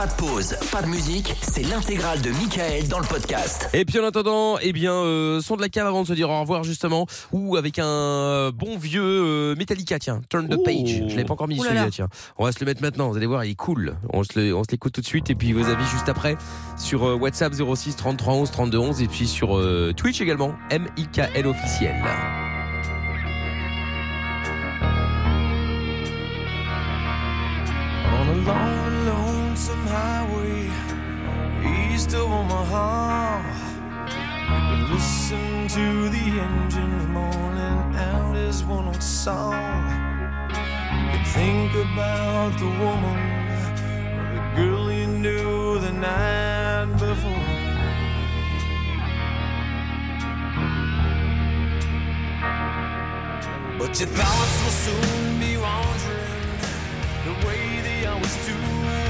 Pas de pause, pas de musique, c'est l'intégrale de Michael dans le podcast. Et puis en attendant, eh bien, euh, son de la cave avant de se dire au revoir justement, ou avec un euh, bon vieux euh, Metallica, tiens, Turn the Page. Je l'ai pas encore mis celui-là, là. tiens. On va se le mettre maintenant, vous allez voir, il est cool. On se le- on se l'écoute tout de suite et puis vos avis juste après sur euh, WhatsApp 06 33 11 32 11 et puis sur euh, Twitch également, M-I-K-L officiel. East of Omaha. You can listen to the engines moaning out his one old song. You can think about the woman or the girl you knew the night before. But your thoughts will soon be wandering the way they always do.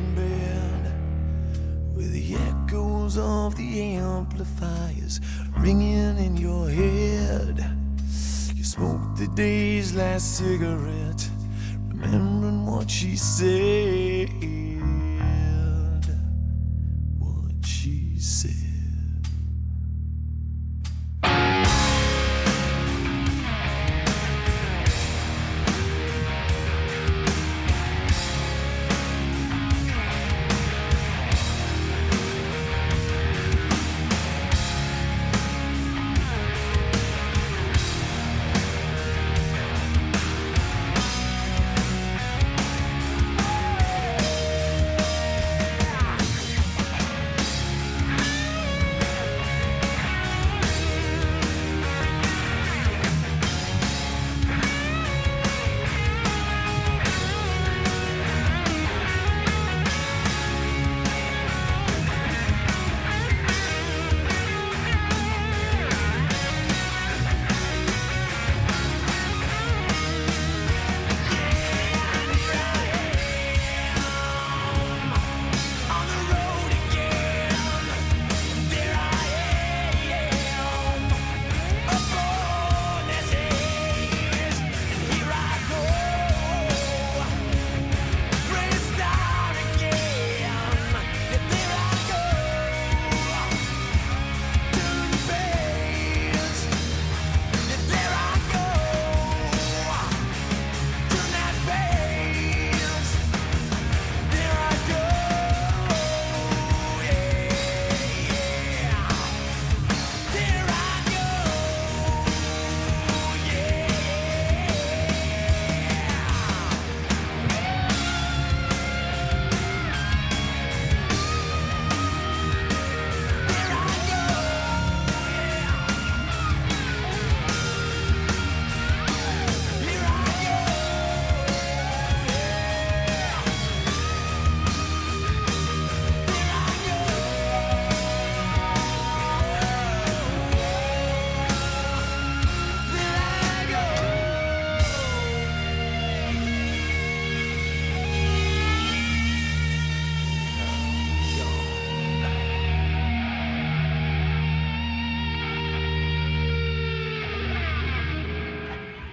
In bed with the echoes of the amplifiers ringing in your head. You smoked the day's last cigarette, remembering what she said.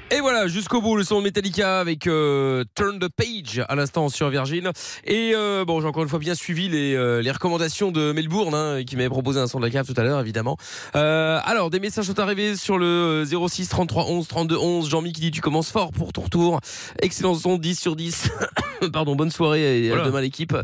Et voilà, jusqu'au bout, le son de Metallica avec euh, Turn the Page à l'instant sur Virgin. Et euh, bon, j'ai encore une fois bien suivi les, euh, les recommandations de Melbourne, hein, qui m'avait proposé un son de la cave tout à l'heure, évidemment. Euh, alors, des messages sont arrivés sur le 06 33 11 32 11. Jean-Mi qui dit tu commences fort pour ton retour. Excellent son, 10 sur 10. Pardon, bonne soirée et à Voilà. demain l'équipe.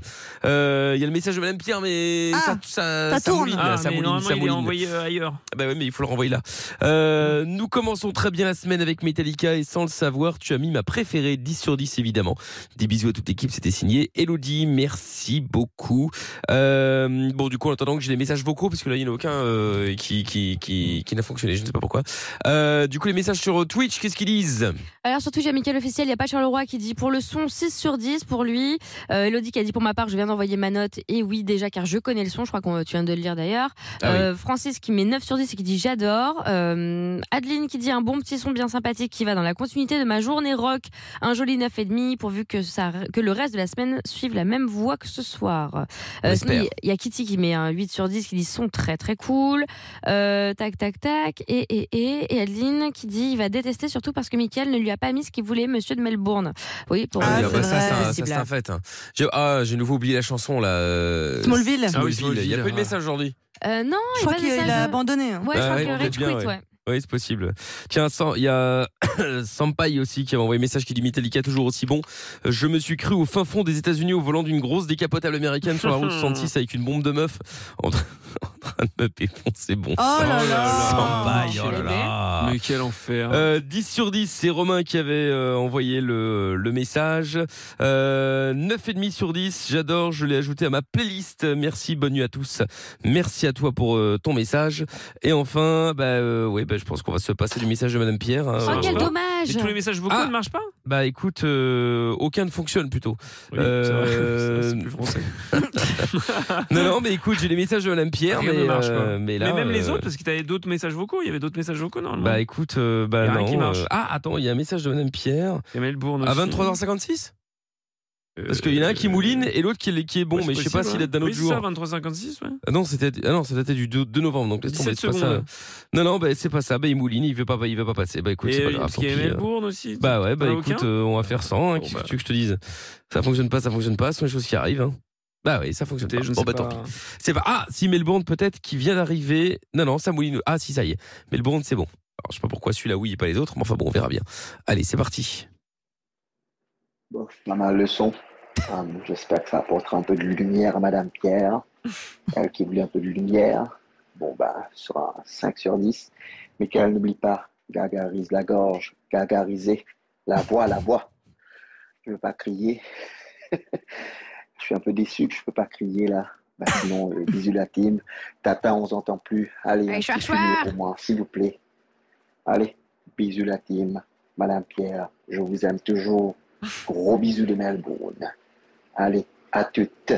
Euh, Il y a le message de Madame Pierre, mais Ah, ça, ça, ça ça tourne. mouline, Ah, ça mais mouline, normalement, ça il est mouline. envoyé euh, ailleurs. Ah Bah ouais, mais il faut le renvoyer là. Euh, nous commençons très bien la semaine avec Metallica et sans le savoir, tu as mis ma préférée 10 sur 10 évidemment. Des bisous à toute l'équipe, c'était signé Elodie, merci beaucoup. Euh, bon du coup en attendant que j'ai les messages vocaux parce que là il n'y en a aucun euh, qui qui qui, qui n'a fonctionné, je ne sais pas pourquoi. Euh, du coup les messages sur Twitch, qu'est-ce qu'ils disent? Alors surtout j'ai Mickaël officiel, il n'y a pas Charleroi qui dit pour le son 6 sur 10 pour lui. Elodie qui a dit pour ma part je viens d'envoyer ma note et oui déjà car je connais le son, je crois que tu viens de le lire d'ailleurs. Ah oui. Francis qui met 9 sur 10 et qui dit j'adore. Adeline qui dit un bon petit son bien sympathique qui va dans la continuité de ma journée rock, un joli 9,5 pourvu que, ça, que le reste de la semaine suive la même voie que ce soir. Euh, sinon, il y a Kitty qui met un 8 sur 10 qui dit son très très cool. Euh, tac tac tac et, et, et, et Adeline qui dit il va détester surtout parce que Mickaël ne lui a pas mis ce qu'il voulait monsieur de Melbourne. Oui, pour Ah, lui, c'est bah, ça, c'est un- fait. hein. J'ai ah, nouveau oublié la chanson là. euh, Smallville. Ah oui, Smallville. Il y a pas eu de message aujourd'hui. Euh, non, Je crois a pas de qu'il a abandonné. hein. Ouais, je Ah crois ouais, que Rage bien, quit, ouais. ouais. Oui, c'est possible. Tiens, il y a Sampai aussi qui avait envoyé un message qui dit Metallica toujours aussi bon. Euh, Je me suis cru au fin fond des États-Unis au volant d'une grosse décapotable américaine sur la route 66 avec une bombe de meuf en train, en train de me péponcer. Bon, Oh là là. Sampai, oh là là. Mais quel enfer. Euh, 10 sur 10, c'est Romain qui avait euh, envoyé le, le message. Euh, 9,5 sur 10, j'adore, je l'ai ajouté à ma playlist. Merci, bonne nuit à tous. Merci à toi pour euh, ton message. Et enfin, bah, euh, ouais, bah, je pense qu'on va se passer du message de Madame Pierre. hein. Oh, quel dommage Et tous les messages vocaux Ah. ne marchent pas? Bah écoute, euh, aucun ne fonctionne plutôt. Oui, Euh, c'est plus français. non, non, mais écoute, j'ai les messages de Madame Pierre, Rien mais, ne marche, quoi. euh, mais là. Mais même les euh, autres, parce que t'avais d'autres messages vocaux, il y avait d'autres messages vocaux normalement. Bah écoute, euh, bah Y a rien non. qui marche. Ah, attends, il y a un message de Madame Pierre Il y a Melbourne à aussi. 23h56 Euh, Parce qu'il y en a un qui mouline et l'autre qui, est- qui est bon, ouais, mais je sais pas possible, s'il est d'un ouais. autre Oui, jour. c'est ça, 2356, ouais. Ah non, c'était ah non, ça datait du 2, 2 novembre, donc laisse tomber, 17 c'est pas ça. secondes. Non, non, bah, c'est pas ça. Bah, il mouline, il veut pas, il veut pas passer. Bah écoute, c'est Et pas grave. parce qu'il y a pis, euh. Melbourne aussi. Bah ouais, bah T'en as écoute, aucun euh, on va faire ça. Hein, Bon, Qu'est-ce bah. que tu veux que je te dise? Ça fonctionne pas, ça fonctionne pas. Ce sont les choses qui arrivent. Hein. Bah oui, ça fonctionne Écoutez, pas. je ne bon, sais bah pas. tant pis. C'est pas. Ah, si Melbourne peut-être qui vient d'arriver. Non, non, ça mouline. Ah, si, ça y est. Melbourne, c'est bon. Alors, je sais pas pourquoi celui-là oui et pas les autres, mais enfin bon, on verra bien. Allez, c'est parti. Bon, pas mal le son. Hum, J'espère que ça apportera un peu de lumière à Madame Pierre, elle qui voulait un peu de lumière. Bon, bah, sera un 5 sur 10. Mais qu'elle n'oublie pas, gargarise la gorge, gargariser la voix, la voix. Je ne veux pas crier. je suis un peu déçu que je ne peux pas crier là. Bah, sinon, euh, bisous la team. Tata, on s'entend plus. Allez, Allez, un petit pour moi, s'il vous plaît. Allez, bisous la team. Madame Pierre, je vous aime toujours. Gros bisous de Melbourne. Allez, à toutes.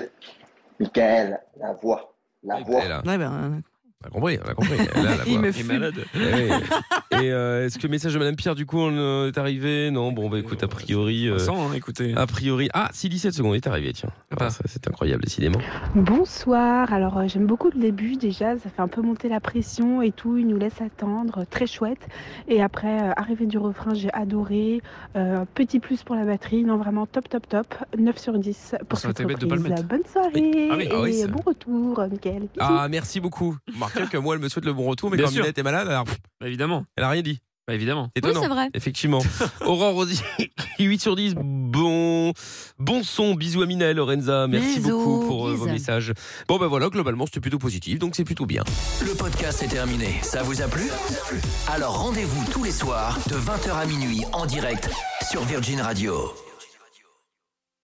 Michael, la voix. La voix. Ouais, ben, on a compris, on a compris. Il me Il est malade. Oui. Et euh, est-ce que le message de Madame Pierre, du coup, on euh, est arrivé? Non, bon, bah écoute, a priori. euh, Sans, hein, écoutez. a priori. Ah, si 17 secondes est arrivé, tiens. Ah. Ah, ça, c'est incroyable, décidément. Bonsoir, alors euh, j'aime beaucoup le début déjà, ça fait un peu monter la pression et tout, il nous laisse attendre, euh, très chouette. Et après, euh, arrivée du refrain, j'ai adoré, Euh, petit plus pour la batterie, non vraiment top top top, 9 sur 10 pour Ça cette bête de pas le. Bonne soirée Ah oui, ah oui, et bon retour Mickaël. Ah, merci beaucoup. Que moi, elle me souhaite le bon retour, mais Bien quand sûr. Minette est malade, alors, pff, Bah, évidemment. elle a rien dit. Bah, évidemment. Oui, Étonnant. c'est vrai. Effectivement. Aurore Rosy, 8 sur 10. Bon, bon son. Bisous à Mina et Lorenza. Merci Bisous. beaucoup pour euh, vos Bisous. messages. Bon, ben voilà, globalement, c'était plutôt positif, donc c'est plutôt bien. Le podcast est terminé. Ça vous a plu? Alors rendez-vous tous les soirs de 20h à minuit en direct sur Virgin Radio.